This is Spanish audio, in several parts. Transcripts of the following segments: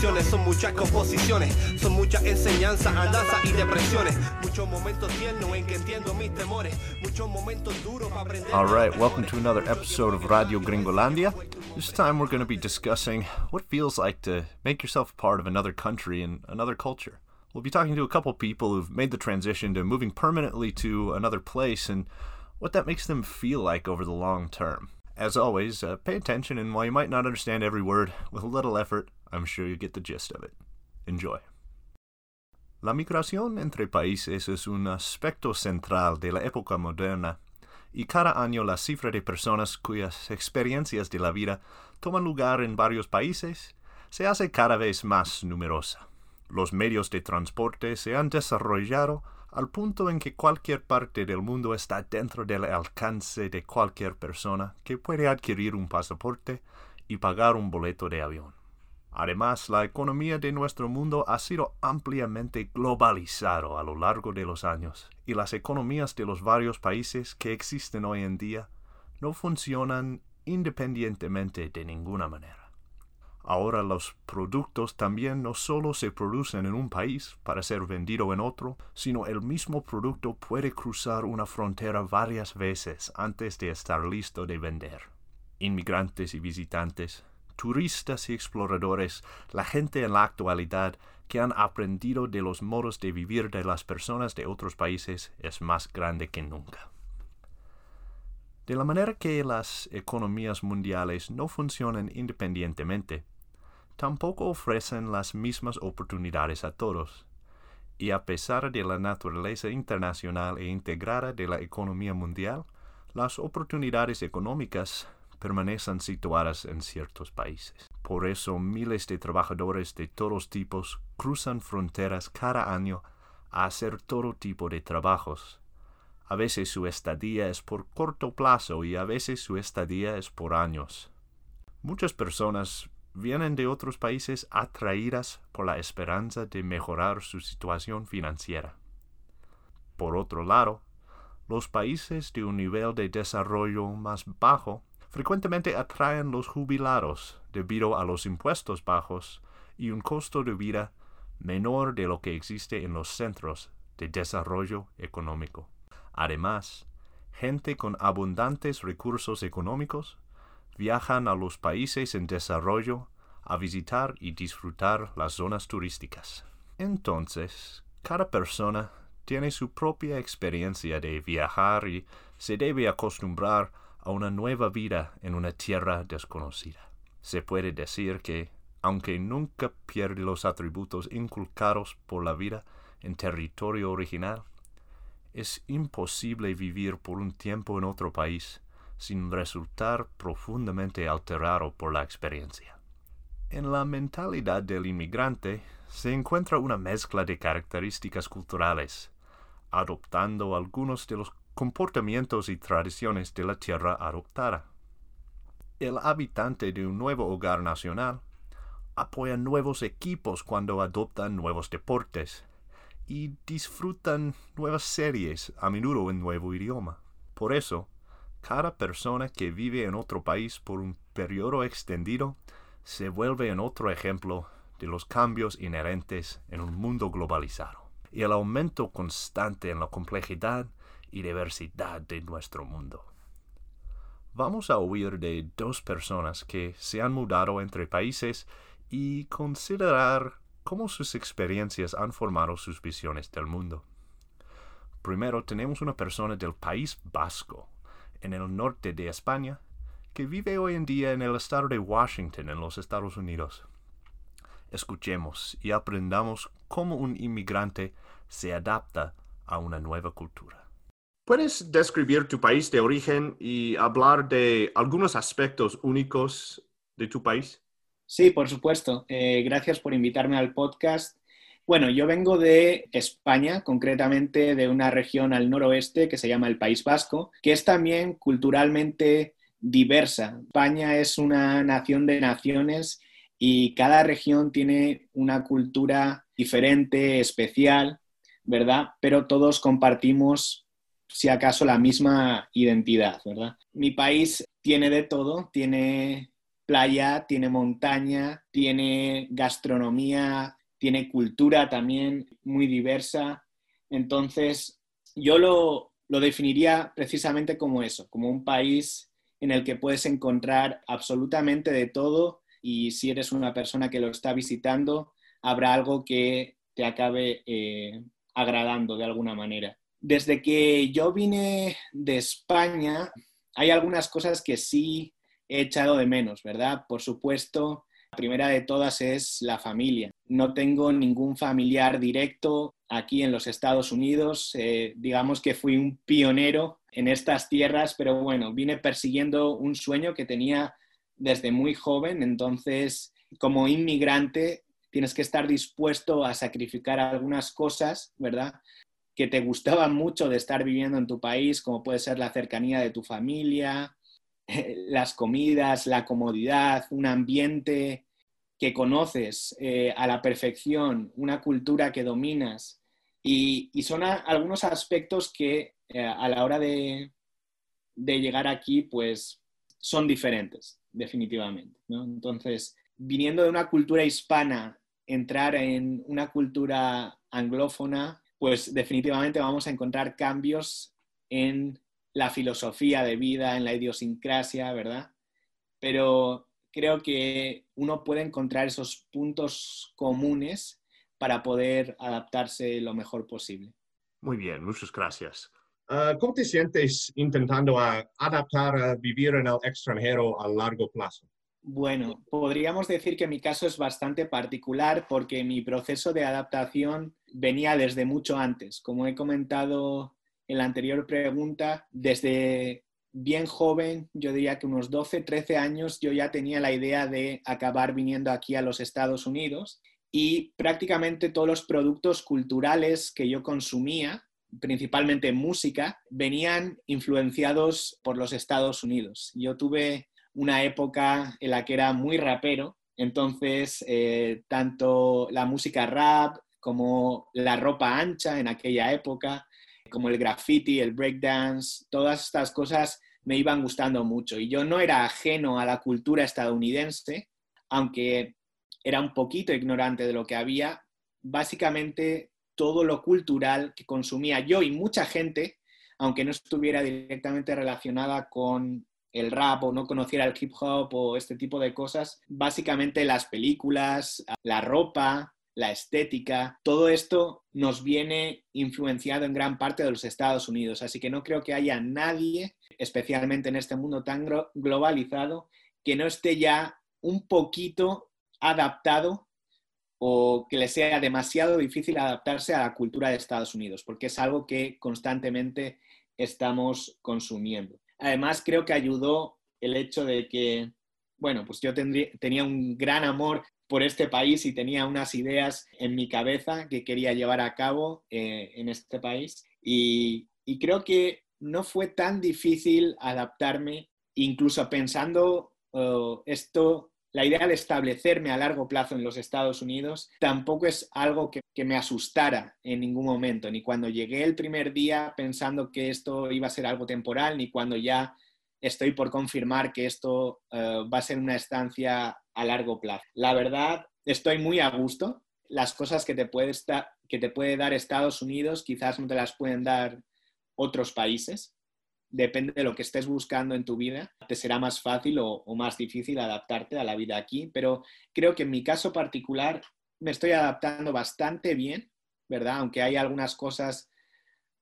decisiones, son muchas composiciones, son muchas enseñanzas, andanzas y depresiones. Muchos momentos tiernos en que entiendo mis temores, muchos momentos duros para aprender. All right, welcome to another episode of Radio Gringolandia. This time we're going to be discussing what feels like to make yourself part of another country and another culture. We'll be talking to a couple people who've made the transition to moving permanently to another place and what that makes them feel like over the long term. As always, uh, pay attention, and while you might not understand every word, with a little effort, I'm sure you get the gist of it. Enjoy. La migración entre países es un aspecto central de la época moderna, y cada año la cifra de personas cuyas experiencias de la vida toman lugar en varios países se hace cada vez más numerosa. Los medios de transporte se han desarrollado al punto en que cualquier parte del mundo está dentro del alcance de cualquier persona que puede adquirir un pasaporte y pagar un boleto de avión. Además, la economía de nuestro mundo ha sido ampliamente globalizado a lo largo de los años, y las economías de los varios países que existen hoy en día no funcionan independientemente de ninguna manera. Ahora los productos también no solo se producen en un país para ser vendido en otro, sino el mismo producto puede cruzar una frontera varias veces antes de estar listo de vender. Inmigrantes y visitantes, turistas y exploradores, la gente en la actualidad que han aprendido de los modos de vivir de las personas de otros países es más grande que nunca. De la manera que las economías mundiales no funcionan independientemente, tampoco ofrecen las mismas oportunidades a todos. Y a pesar de la naturaleza internacional e integrada de la economía mundial, las oportunidades económicas permanecen situadas en ciertos países. Por eso miles de trabajadores de todos tipos cruzan fronteras cada año a hacer todo tipo de trabajos. A veces su estadía es por corto plazo y a veces su estadía es por años. Muchas personas vienen de otros países atraídas por la esperanza de mejorar su situación financiera. Por otro lado, los países de un nivel de desarrollo más bajo frecuentemente atraen los jubilados debido a los impuestos bajos y un costo de vida menor de lo que existe en los centros de desarrollo económico. Además, gente con abundantes recursos económicos viajan a los países en desarrollo a visitar y disfrutar las zonas turísticas. Entonces, cada persona tiene su propia experiencia de viajar y se debe acostumbrar a una nueva vida en una tierra desconocida. Se puede decir que, aunque nunca pierde los atributos inculcados por la vida en territorio original, es imposible vivir por un tiempo en otro país sin resultar profundamente alterado por la experiencia. En la mentalidad del inmigrante se encuentra una mezcla de características culturales, adoptando algunos de los comportamientos y tradiciones de la tierra adoptada. El habitante de un nuevo hogar nacional apoya nuevos equipos cuando adoptan nuevos deportes y disfrutan nuevas series a menudo en nuevo idioma. Por eso, cada persona que vive en otro país por un periodo extendido se vuelve en otro ejemplo de los cambios inherentes en un mundo globalizado y el aumento constante en la complejidad y diversidad de nuestro mundo. Vamos a oír de dos personas que se han mudado entre países y considerar cómo sus experiencias han formado sus visiones del mundo. Primero tenemos una persona del País Vasco, en el norte de España, que vive hoy en día en el estado de Washington, en los Estados Unidos. Escuchemos y aprendamos cómo un inmigrante se adapta a una nueva cultura. ¿Puedes describir tu país de origen y hablar de algunos aspectos únicos de tu país? Sí, por supuesto. Eh, gracias por invitarme al podcast. Bueno, yo vengo de España, concretamente de una región al noroeste que se llama el País Vasco, que es también culturalmente diversa. España es una nación de naciones y cada región tiene una cultura diferente, especial, ¿verdad? Pero todos compartimos, si acaso, la misma identidad, ¿verdad? Mi país tiene de todo, tiene playa, tiene montaña, tiene gastronomía, tiene cultura también muy diversa. Entonces, yo lo, lo definiría precisamente como eso, como un país en el que puedes encontrar absolutamente de todo y si eres una persona que lo está visitando, habrá algo que te acabe eh, agradando de alguna manera. Desde que yo vine de España, hay algunas cosas que sí he echado de menos, ¿verdad? Por supuesto, la primera de todas es la familia. No tengo ningún familiar directo aquí en los Estados Unidos. Eh, digamos que fui un pionero en estas tierras, pero bueno, vine persiguiendo un sueño que tenía desde muy joven. Entonces, como inmigrante, tienes que estar dispuesto a sacrificar algunas cosas, ¿verdad? Que te gustaban mucho de estar viviendo en tu país, como puede ser la cercanía de tu familia, las comidas, la comodidad, un ambiente que conoces eh, a la perfección, una cultura que dominas. Y, son algunos aspectos que eh, a la hora de, de, llegar aquí, pues son diferentes, definitivamente. Entonces, viniendo de una cultura hispana entrar en una cultura anglófona, pues definitivamente vamos a encontrar cambios en la filosofía de vida, en la idiosincrasia, ¿verdad? Pero creo que uno puede encontrar esos puntos comunes para poder adaptarse lo mejor posible. Muy bien, muchas gracias. Ah, ¿Cómo te sientes intentando adaptar a vivir en el extranjero a largo plazo? Bueno, podríamos decir que mi caso es bastante particular porque mi proceso de adaptación venía desde mucho antes. Como he comentado en la anterior pregunta, desde bien joven, yo diría que unos 12, 13 años, yo ya tenía la idea de acabar viniendo aquí a los Estados Unidos y prácticamente todos los productos culturales que yo consumía, principalmente música, venían influenciados por los Estados Unidos. Yo tuve una época en la que era muy rapero, entonces eh, tanto la música rap como la ropa ancha en aquella época, como el graffiti, el breakdance, todas estas cosas me iban gustando mucho. Y yo no era ajeno a la cultura estadounidense, aunque era un poquito ignorante de lo que había, básicamente todo lo cultural que consumía yo y mucha gente, aunque no estuviera directamente relacionada con el rap o no conociera el hip hop o este tipo de cosas, básicamente las películas, la ropa, la estética, todo esto nos viene influenciado en gran parte de los Estados Unidos. Así que no creo que haya nadie, especialmente en este mundo tan globalizado, que no esté ya un poquito adaptado o que le sea demasiado difícil adaptarse a la cultura de Estados Unidos, porque es algo que constantemente estamos consumiendo. Además, creo que ayudó el hecho de que, bueno, pues yo tenía un gran amor por este país y tenía unas ideas en mi cabeza que quería llevar a cabo eh, en este país. Y, creo que no fue tan difícil adaptarme, incluso pensando oh, esto, la idea de establecerme a largo plazo en los Estados Unidos, tampoco es algo que, me asustara en ningún momento, ni cuando llegué el primer día pensando que esto iba a ser algo temporal, ni cuando ya estoy por confirmar que esto eh, va a ser una estancia a largo plazo. La verdad, estoy muy a gusto. Las cosas que te, puede que te puede dar Estados Unidos quizás no te las pueden dar otros países. Depende de lo que estés buscando en tu vida. Te será más fácil o, más difícil adaptarte a la vida aquí. Pero creo que en mi caso particular me estoy adaptando bastante bien, ¿verdad? Aunque hay algunas cosas,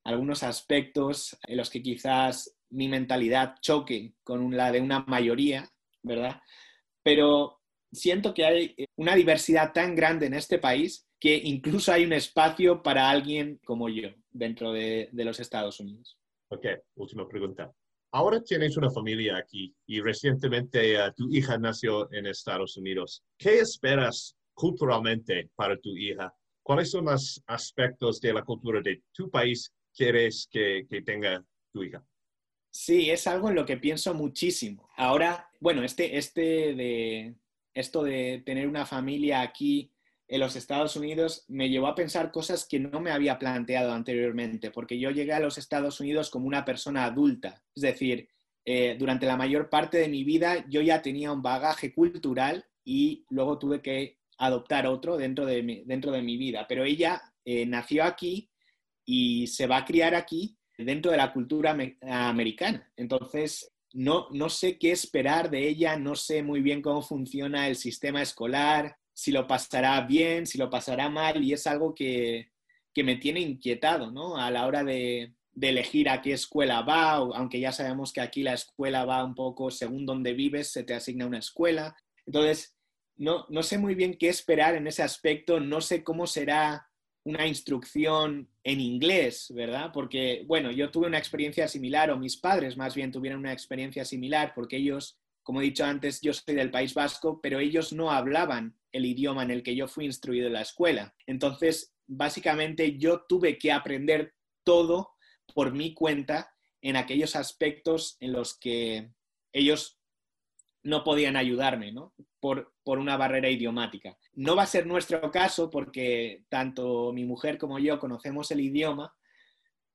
algunos aspectos en los que quizás mi mentalidad choque con la de una mayoría, ¿verdad? Pero siento que hay una diversidad tan grande en este país que incluso hay un espacio para alguien como yo dentro de, los Estados Unidos. Ok, última pregunta. Ahora tienes una familia aquí y recientemente eh, tu hija nació en Estados Unidos. ¿Qué esperas culturalmente para tu hija? ¿Cuáles son los aspectos de la cultura de tu país que quieres que tenga tu hija? Sí, es algo en lo que pienso muchísimo. Ahora, bueno, este, este de esto de tener una familia aquí en los Estados Unidos me llevó a pensar cosas que no me había planteado anteriormente, porque yo llegué a los Estados Unidos como una persona adulta, es decir, eh, durante la mayor parte de mi vida yo ya tenía un bagaje cultural y luego tuve que adoptar otro dentro de mi, dentro de mi vida. Pero ella eh, nació aquí y se va a criar aquí dentro de la cultura americana. Entonces, no, no sé qué esperar de ella, no sé muy bien cómo funciona el sistema escolar, si lo pasará bien, si lo pasará mal, y es algo que, que me tiene inquietado, ¿no? A la hora de, de elegir a qué escuela va, aunque ya sabemos que aquí la escuela va un poco según donde vives, se te asigna una escuela. Entonces, no, no sé muy bien qué esperar en ese aspecto, no sé cómo será una instrucción en inglés, ¿verdad? Porque, bueno, yo tuve una experiencia similar, o mis padres más bien tuvieron una experiencia similar, porque ellos, como he dicho antes, yo soy del País Vasco, pero ellos no hablaban el idioma en el que yo fui instruido en la escuela. Entonces, básicamente yo tuve que aprender todo por mi cuenta en aquellos aspectos en los que ellos no podían ayudarme, ¿no? Por, por, una barrera idiomática. No va a ser nuestro caso porque tanto mi mujer como yo conocemos el idioma,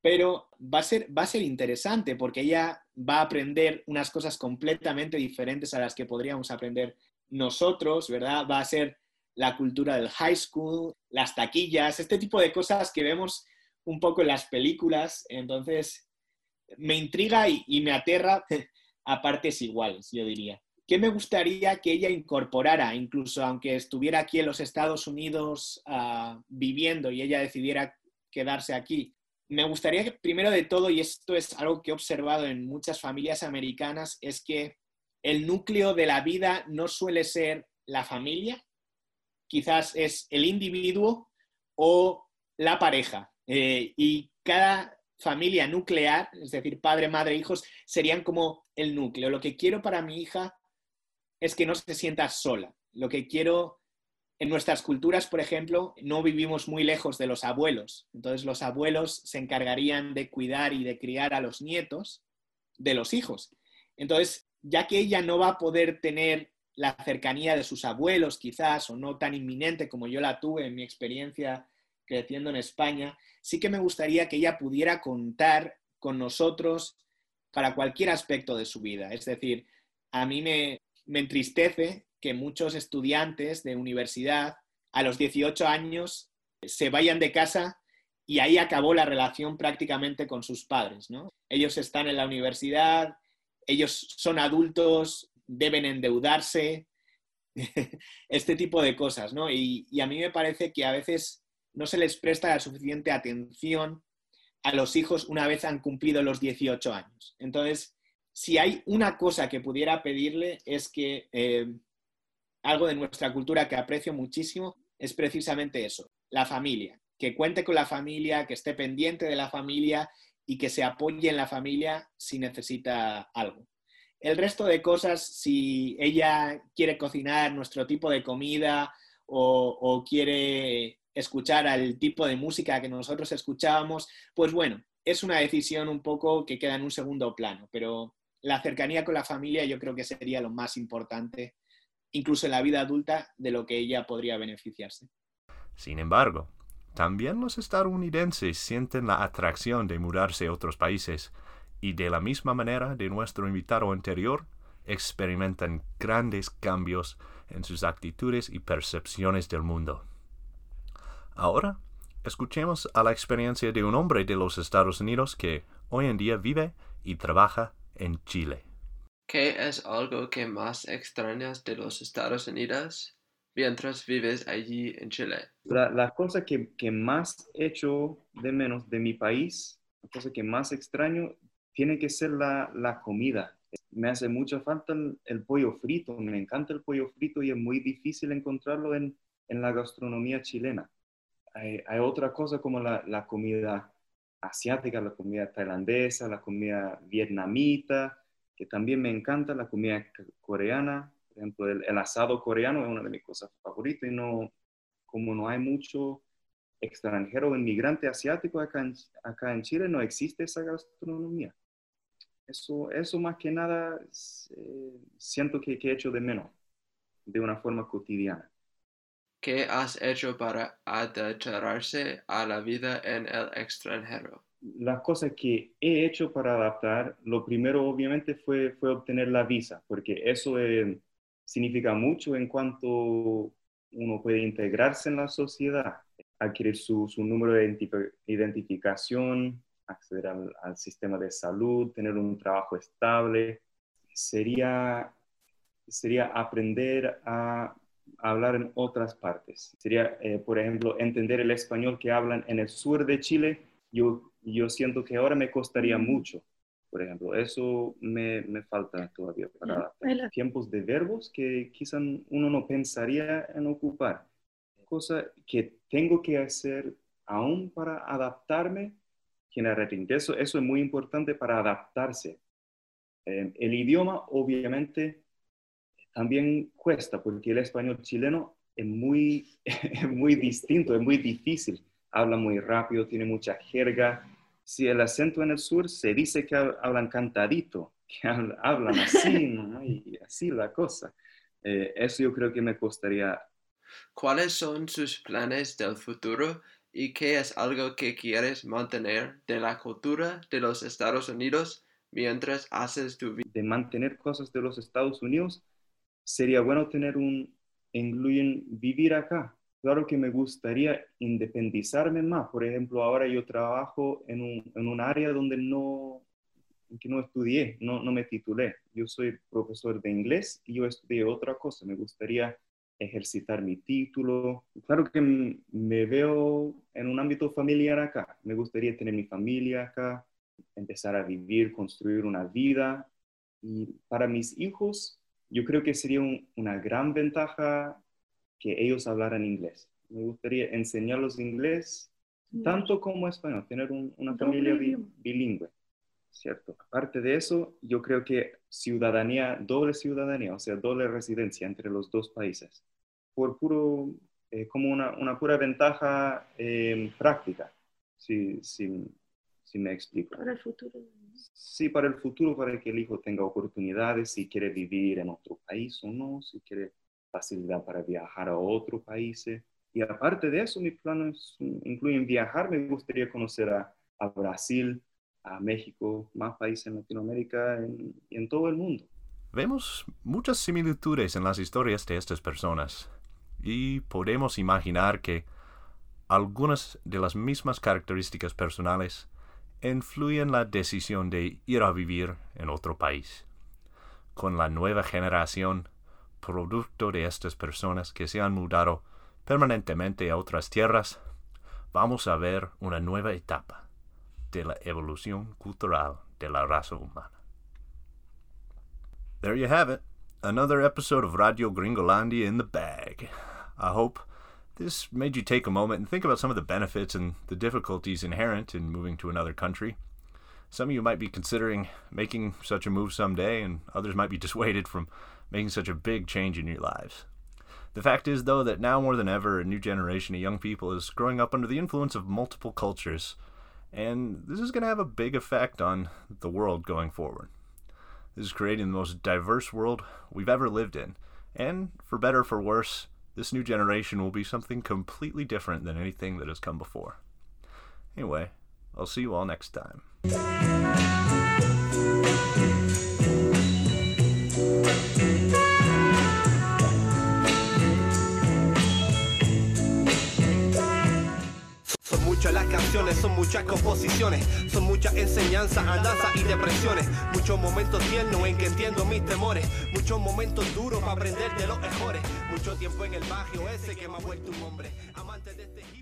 pero va a ser, va a ser interesante porque ella va a aprender unas cosas completamente diferentes a las que podríamos aprender nosotros, ¿verdad? Va a ser la cultura del high school, las taquillas, este tipo de cosas que vemos un poco en las películas, entonces me intriga y, me aterra a partes iguales, yo diría. ¿Qué me gustaría que ella incorporara, incluso aunque estuviera aquí en los Estados Unidos ah, viviendo y ella decidiera quedarse aquí? Me gustaría que, primero de todo, y esto es algo que he observado en muchas familias americanas, es que el núcleo de la vida no suele ser la familia, quizás es el individuo o la pareja. Eh, y cada familia nuclear, es decir, padre, madre, hijos, serían como el núcleo. Lo que quiero para mi hija es que no se sienta sola. Lo que quiero en nuestras culturas, por ejemplo, no vivimos muy lejos de los abuelos. Entonces los abuelos se encargarían de cuidar y de criar a los nietos de los hijos. Entonces, ya que ella no va a poder tener la cercanía de sus abuelos, quizás, o no tan inminente como yo la tuve en mi experiencia creciendo en España, sí que me gustaría que ella pudiera contar con nosotros para cualquier aspecto de su vida. Es decir, a mí me, entristece que muchos estudiantes de universidad a los 18 años se vayan de casa y ahí acabó la relación prácticamente con sus padres. Ellos están en la universidad, ellos son adultos, deben endeudarse, este tipo de cosas, ¿no? Y, y, a mí me parece que a veces no se les presta la suficiente atención a los hijos una vez han cumplido los 18 años. Entonces, si hay una cosa que pudiera pedirle es que eh, algo de nuestra cultura que aprecio muchísimo es precisamente eso, la familia, que cuente con la familia, que esté pendiente de la familia y que se apoye en la familia si necesita algo. El resto de cosas, si ella quiere cocinar nuestro tipo de comida o, quiere escuchar al tipo de música que nosotros escuchábamos, pues bueno, es una decisión un poco que queda en un segundo plano, pero la cercanía con la familia yo creo que sería lo más importante, incluso en la vida adulta, de lo que ella podría beneficiarse. Sin embargo, también los estadounidenses sienten la atracción de mudarse a otros países y de la misma manera de nuestro invitado anterior, experimentan grandes cambios en sus actitudes y percepciones del mundo. Ahora, escuchemos a la experiencia de un hombre de los Estados Unidos que hoy en día vive y trabaja en Chile. ¿Qué es algo que más extrañas de los Estados Unidos mientras vives allí en Chile? La, cosa que, que, más echo de menos de mi país, la cosa que más extraño, tiene que ser la, la comida. Me hace mucha falta el, pollo frito, me encanta el pollo frito y es muy difícil encontrarlo en, en la gastronomía chilena hay, otra cosa como la, comida asiática, la comida tailandesa, la comida vietnamita, que también me encanta, la comida coreana, por ejemplo, el, asado coreano es una de mis cosas favoritas y no, como no hay mucho extranjero o inmigrante asiático acá en, Chile, no existe esa gastronomía. Eso, eso más que nada eh, siento que, que he hecho de menos de una forma cotidiana. ¿Qué has hecho para adaptarse a la vida en el extranjero? Las cosas que he hecho para adaptar, lo primero obviamente fue, fue obtener la visa, porque eso eh, significa mucho en cuanto uno puede integrarse en la sociedad, adquirir su, su número de identificación, acceder al, sistema de salud, tener un trabajo estable. Sería, sería aprender a hablar en otras partes. Sería, eh, por ejemplo, entender el español que hablan en el sur de Chile. Yo, yo siento que ahora me costaría mucho. Por ejemplo, eso me, me falta todavía para tiempos de verbos que quizás uno no pensaría en ocupar. Cosa que tengo que hacer aún para adaptarme. Eso, eso es muy importante para adaptarse. Eh, el idioma, obviamente, también cuesta porque el español chileno es muy, muy distinto, es muy difícil. Habla muy rápido, tiene mucha jerga. Si el acento en el sur se dice que hablan cantadito, que hablan así, ¿no? y así la cosa. Eh, eso yo creo que me costaría. ¿Cuáles son sus planes del futuro y qué es algo que quieres mantener de la cultura de los Estados Unidos mientras haces tu vida? De mantener cosas de los Estados Unidos, sería bueno tener un, incluyen vivir acá. Claro que me gustaría independizarme más. Por ejemplo, ahora yo trabajo en un, en un área donde no, que no estudié, no, no me titulé. Yo soy profesor de inglés y yo estudié otra cosa. Me gustaría ejercitar mi título. Claro que me veo en un ámbito familiar acá. Me gustaría tener mi familia acá, empezar a vivir, construir una vida. Y para mis hijos, yo creo que sería una gran ventaja que ellos hablaran inglés. Me gustaría enseñarlos inglés tanto como español, tener una familia bilingüe, ¿cierto? Aparte de eso, yo creo que ciudadanía, doble ciudadanía, o sea, doble residencia entre los dos países, por puro, eh, como una, una, pura ventaja eh, práctica, si, si, si me explico. Para el futuro sí para el futuro, para que el hijo tenga oportunidades, si quiere vivir en otro país o no, si quiere facilidad para viajar a otro país. Y aparte de eso, mis planes incluyen viajar. Me gustaría conocer a, a Brasil, a México, más países en Latinoamérica y en todo el mundo. Vemos muchas similitudes en las historias de estas personas y podemos imaginar que algunas de las mismas características personales influyen la decisión de ir a vivir en otro país. Con la nueva generación, producto de estas personas que se han mudado permanentemente a otras tierras, vamos a ver una nueva etapa de la evolución cultural de la raza humana. There you have it, another episode of Radio Gringolandia in the bag. I hope this made you take a moment and think about some of the benefits and the difficulties inherent in moving to another country. Some of you might be considering making such a move someday, and others might be dissuaded from making such a big change in your lives. The fact is, though, that now more than ever, a new generation of young people is growing up under the influence of multiple cultures, and this is going to have a big effect on the world going forward. This is creating the most diverse world we've ever lived in, and for better or for worse, this new generation will be something completely different than anything that has come before. Anyway, I'll see you all next time. Muchas las canciones, son muchas composiciones, son muchas enseñanzas, andanzas y depresiones. Muchos momentos tiernos en que entiendo mis temores, muchos momentos duros para aprender de los mejores. Mucho tiempo en el barrio ese que me ha vuelto un hombre, amante de este